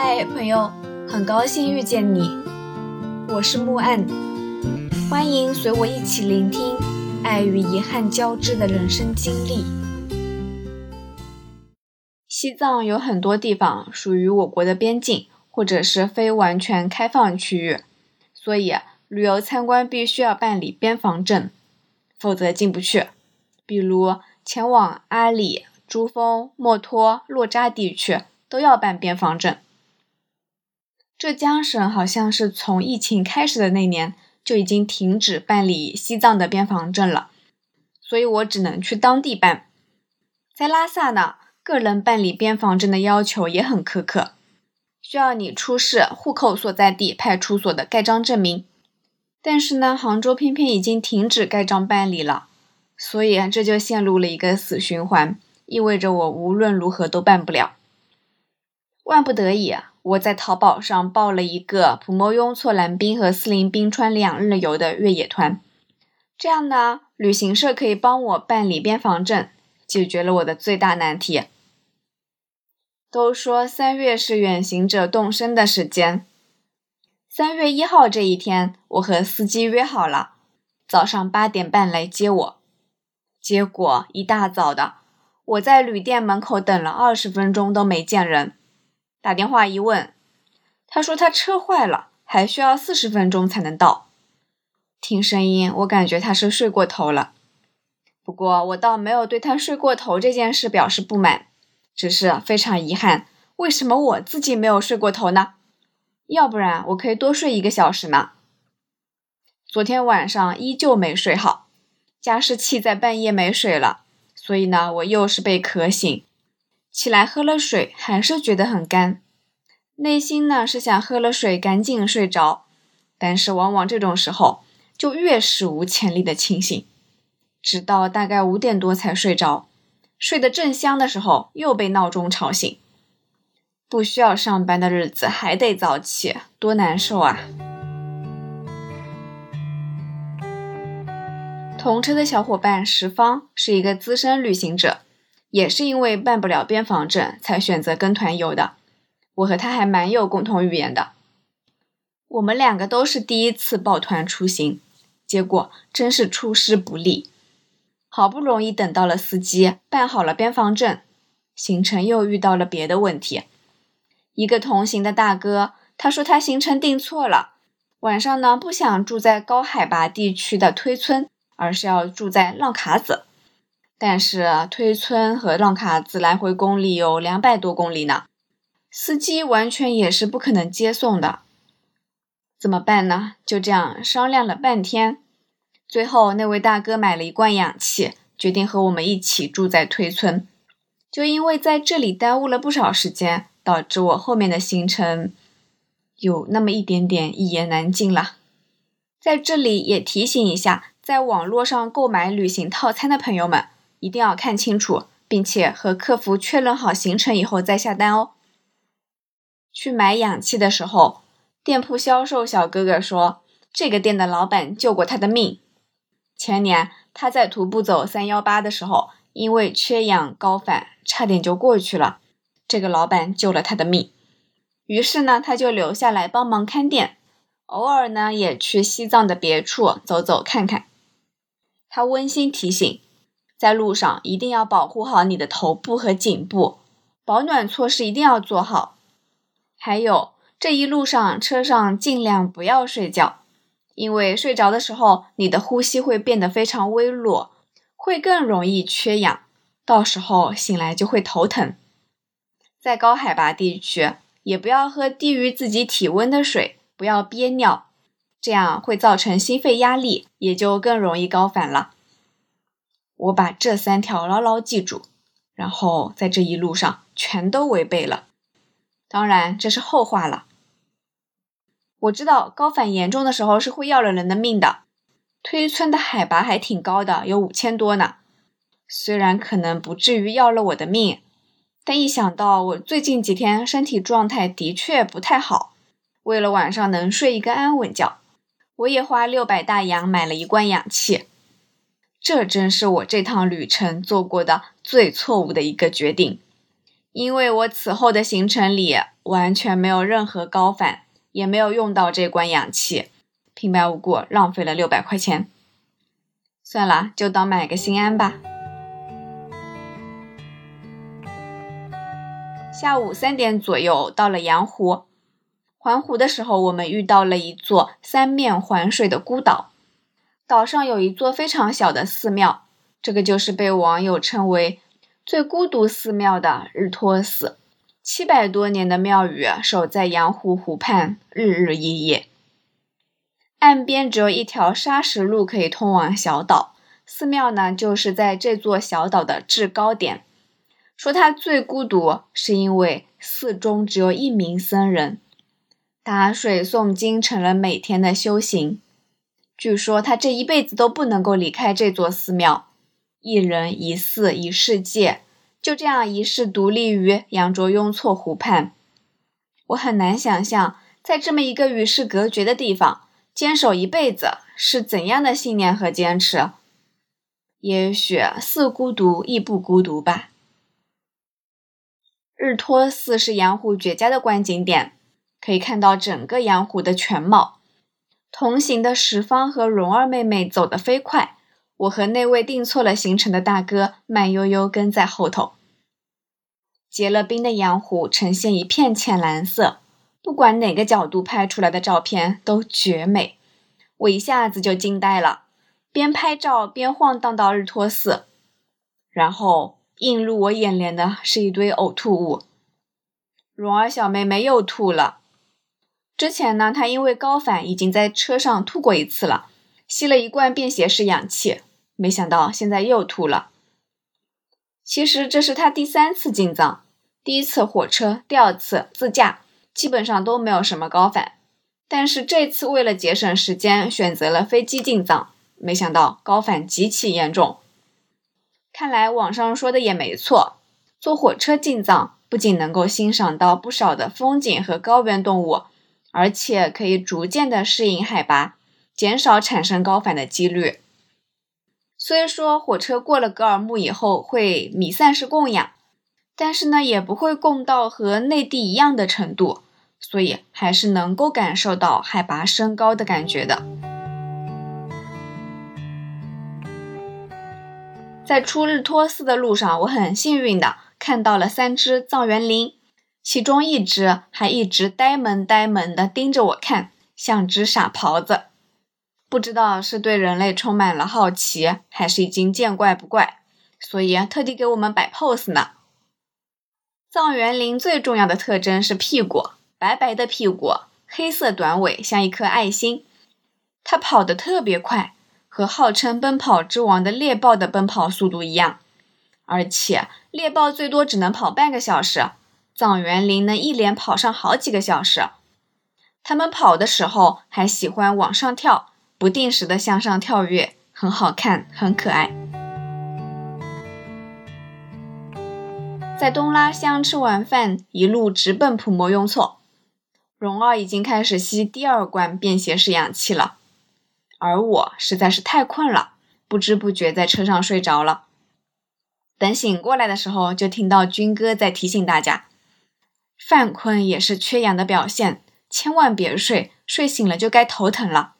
嗨，朋友，很高兴遇见你，我是木岸，欢迎随我一起聆听爱与遗憾交织的人生经历。西藏有很多地方属于我国的边境，或者是非完全开放区域，所以旅游参观必须要办理边防证，否则进不去。比如前往阿里、珠峰、墨脱、洛扎地区都要办边防证。浙江省好像是从疫情开始的那年就已经停止办理西藏的边防证了，所以我只能去当地办。在拉萨呢，个人办理边防证的要求也很苛刻，需要你出示户口所在地派出所的盖章证明。但是呢，杭州偏偏已经停止盖章办理了，所以这就陷入了一个死循环，意味着我无论如何都办不了。万不得已。我在淘宝上报了一个普莫雍措蓝冰和斯林冰川两日游的越野团，这样呢，旅行社可以帮我办理边防证，解决了我的最大难题。都说三月是远行者动身的时间，三月一号这一天，我和司机约好了，早上八点半来接我。结果一大早的，我在旅店门口等了二十分钟都没见人。打电话一问，他说他车坏了，还需要四十分钟才能到。听声音，我感觉他是睡过头了。不过我倒没有对他睡过头这件事表示不满，只是非常遗憾，为什么我自己没有睡过头呢？要不然我可以多睡一个小时呢。昨天晚上依旧没睡好，加湿器在半夜没水了，所以呢，我又是被渴醒。起来喝了水，还是觉得很干，内心呢是想喝了水赶紧睡着，但是往往这种时候就越史无前例的清醒，直到大概五点多才睡着，睡得正香的时候又被闹钟吵醒，不需要上班的日子还得早起，多难受啊！同车的小伙伴石方是一个资深旅行者。也是因为办不了边防证，才选择跟团游的。我和他还蛮有共同语言的。我们两个都是第一次抱团出行，结果真是出师不利。好不容易等到了司机，办好了边防证，行程又遇到了别的问题。一个同行的大哥，他说他行程定错了，晚上呢不想住在高海拔地区的推村，而是要住在浪卡子。但是推村和浪卡子来回公里有两百多公里呢，司机完全也是不可能接送的，怎么办呢？就这样商量了半天，最后那位大哥买了一罐氧气，决定和我们一起住在推村。就因为在这里耽误了不少时间，导致我后面的行程有那么一点点一言难尽了。在这里也提醒一下，在网络上购买旅行套餐的朋友们。一定要看清楚，并且和客服确认好行程以后再下单哦。去买氧气的时候，店铺销售小哥哥说，这个店的老板救过他的命。前年他在徒步走三幺八的时候，因为缺氧高反，差点就过去了。这个老板救了他的命，于是呢，他就留下来帮忙看店，偶尔呢也去西藏的别处走走看看。他温馨提醒。在路上一定要保护好你的头部和颈部，保暖措施一定要做好。还有这一路上车上尽量不要睡觉，因为睡着的时候你的呼吸会变得非常微弱，会更容易缺氧，到时候醒来就会头疼。在高海拔地区也不要喝低于自己体温的水，不要憋尿，这样会造成心肺压力，也就更容易高反了。我把这三条牢牢记住，然后在这一路上全都违背了。当然，这是后话了。我知道高反严重的时候是会要了人的命的。推村的海拔还挺高的，有五千多呢。虽然可能不至于要了我的命，但一想到我最近几天身体状态的确不太好，为了晚上能睡一个安稳觉，我也花六百大洋买了一罐氧气。这真是我这趟旅程做过的最错误的一个决定，因为我此后的行程里，完全没有任何高反，也没有用到这罐氧气，平白无故浪费了六百块钱。算了，就当买个心安吧。下午三点左右到了阳湖，环湖的时候，我们遇到了一座三面环水的孤岛，岛上有一座非常小的寺庙，这个就是被网友称为最孤独寺庙的日托寺。七百多年的庙宇守在阳湖湖畔，日日夜夜。岸边只有一条沙石路可以通往小岛，寺庙呢就是在这座小岛的制高点。说他最孤独，是因为寺中只有一名僧人，打水诵经成了每天的修行。据说他这一辈子都不能够离开这座寺庙，一人一寺一世界，就这样一世独立于羊卓雍措湖畔。我很难想象，在这么一个与世隔绝的地方，坚守一辈子是怎样的信念和坚持。也许似孤独亦不孤独吧。日托寺是阳湖绝佳的观景点，可以看到整个阳湖的全貌。同行的石方和蓉儿妹妹走得飞快，我和那位订错了行程的大哥慢悠悠跟在后头。结了冰的阳湖呈现一片浅蓝色，不管哪个角度拍出来的照片都绝美，我一下子就惊呆了，边拍照边晃荡到日托寺，然后。映入我眼帘的是一堆呕吐物，蓉儿小妹妹又吐了。之前呢，他因为高反已经在车上吐过一次了，吸了一罐便携式氧气，没想到现在又吐了。其实这是他第三次进藏，第一次火车，第二次自驾，基本上都没有什么高反，但是这次为了节省时间，选择了飞机进藏，没想到高反极其严重。看来网上说的也没错，坐火车进藏不仅能够欣赏到不少的风景和高原动物，而且可以逐渐的适应海拔，减少产生高反的几率。虽说火车过了格尔木以后会弥散式供氧，但是呢也不会供到和内地一样的程度，所以还是能够感受到海拔升高的感觉的。在出日托寺的路上，我很幸运的看到了三只藏原羚，其中一只还一直呆萌呆萌的盯着我看，像只傻狍子。不知道是对人类充满了好奇，还是已经见怪不怪，所以特地给我们摆 pose 呢。藏原羚最重要的特征是屁股，白白的屁股，黑色短尾，像一颗爱心。它跑得特别快。和号称奔跑之王的猎豹的奔跑速度一样，而且猎豹最多只能跑半个小时，藏原羚能一连跑上好几个小时。它们跑的时候还喜欢往上跳，不定时的向上跳跃，很好看，很可爱。在东拉乡吃完饭，一路直奔普摩雍措。蓉儿已经开始吸第二罐便携式氧气了。而我实在是太困了，不知不觉在车上睡着了。等醒过来的时候，就听到军哥在提醒大家：犯困也是缺氧的表现，千万别睡，睡醒了就该头疼了。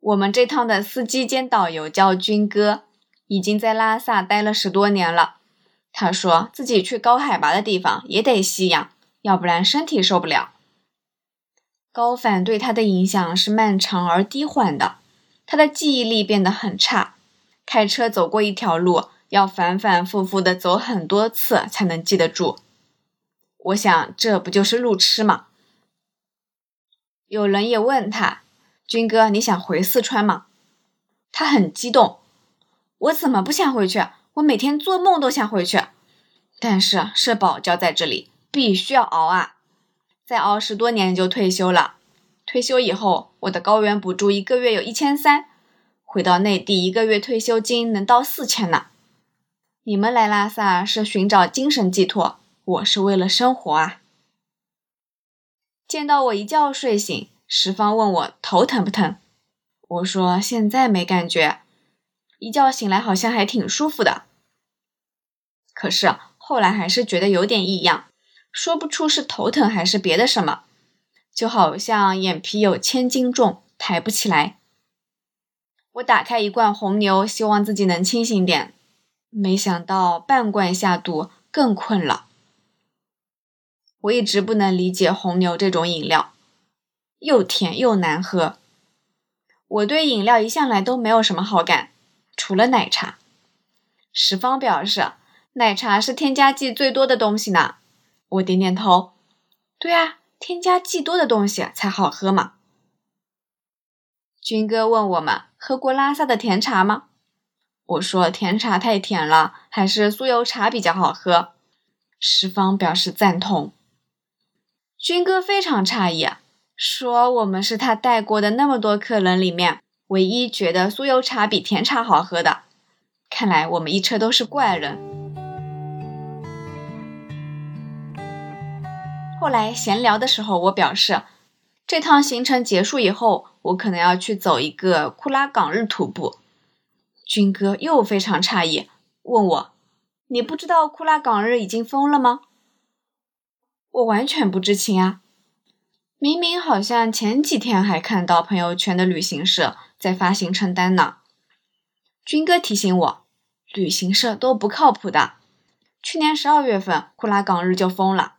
我们这趟的司机兼导游叫军哥，已经在拉萨待了十多年了。他说自己去高海拔的地方也得吸氧，要不然身体受不了。高反对他的影响是漫长而低缓的，他的记忆力变得很差，开车走过一条路要反反复复的走很多次才能记得住。我想这不就是路痴吗？有人也问他：“军哥，你想回四川吗？”他很激动：“我怎么不想回去？我每天做梦都想回去，但是社保交在这里，必须要熬啊。”再熬十多年就退休了。退休以后，我的高原补助一个月有一千三，回到内地一个月退休金能到四千呢。你们来拉萨是寻找精神寄托，我是为了生活啊。见到我一觉睡醒，石方问我头疼不疼，我说现在没感觉，一觉醒来好像还挺舒服的。可是后来还是觉得有点异样。说不出是头疼还是别的什么，就好像眼皮有千斤重，抬不起来。我打开一罐红牛，希望自己能清醒点，没想到半罐下肚，更困了。我一直不能理解红牛这种饮料，又甜又难喝。我对饮料一向来都没有什么好感，除了奶茶。石方表示，奶茶是添加剂最多的东西呢。我点点头，对啊，添加剂多的东西才好喝嘛。军哥问我们喝过拉萨的甜茶吗？我说甜茶太甜了，还是酥油茶比较好喝。石方表示赞同。军哥非常诧异，说我们是他带过的那么多客人里面唯一觉得酥油茶比甜茶好喝的。看来我们一车都是怪人。后来闲聊的时候，我表示，这趟行程结束以后，我可能要去走一个库拉岗日徒步。军哥又非常诧异，问我：“你不知道库拉岗日已经封了吗？”我完全不知情啊！明明好像前几天还看到朋友圈的旅行社在发行程单呢。军哥提醒我，旅行社都不靠谱的。去年十二月份，库拉岗日就封了。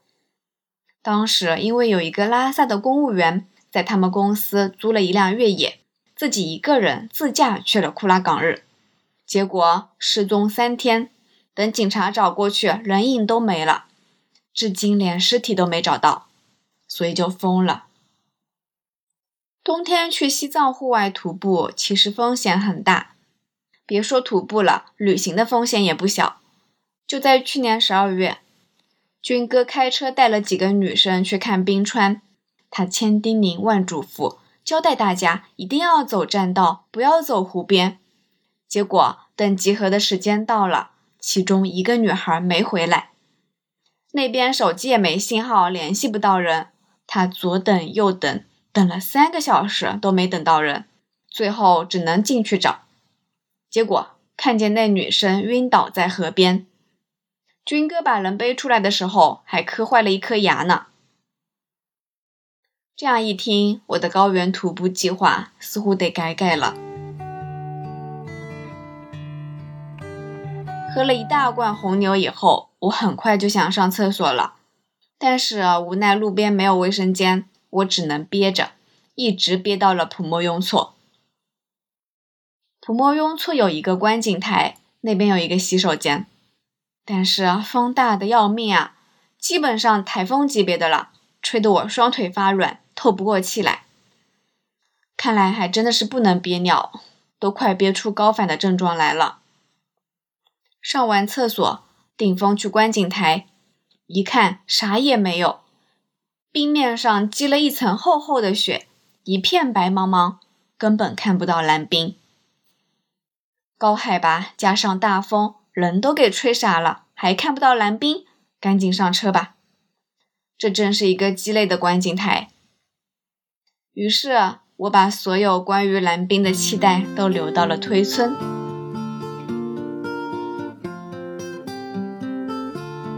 当时因为有一个拉萨的公务员在他们公司租了一辆越野，自己一个人自驾去了库拉岗日，结果失踪三天，等警察找过去，人影都没了。至今连尸体都没找到，所以就疯了。冬天去西藏户外徒步，其实风险很大，别说徒步了，旅行的风险也不小。就在去年十二月，军哥开车带了几个女生去看冰川，他千叮咛万嘱咐，交代大家一定要走栈道，不要走湖边。结果等集合的时间到了，其中一个女孩没回来。那边手机也没信号，联系不到人。他左等右等，等了三个小时都没等到人，最后只能进去找。结果看见那女生晕倒在河边，军哥把人背出来的时候还磕坏了一颗牙呢。这样一听，我的高原徒步计划似乎得改改了。喝了一大罐红牛以后，我很快就想上厕所了，但是无奈路边没有卫生间，我只能憋着，一直憋到了普莫雍措。普莫雍措有一个观景台，那边有一个洗手间，但是风大的要命啊，基本上台风级别的了，吹得我双腿发软，透不过气来。看来还真的是不能憋尿，都快憋出高反的症状来了。上完厕所，顶峰去观景台，一看啥也没有，冰面上积了一层厚厚的雪，一片白茫茫，根本看不到蓝冰。高海拔加上大风，人都给吹傻了，还看不到蓝冰，赶紧上车吧。这真是一个鸡肋的观景台。于是我把所有关于蓝冰的期待都留到了推村。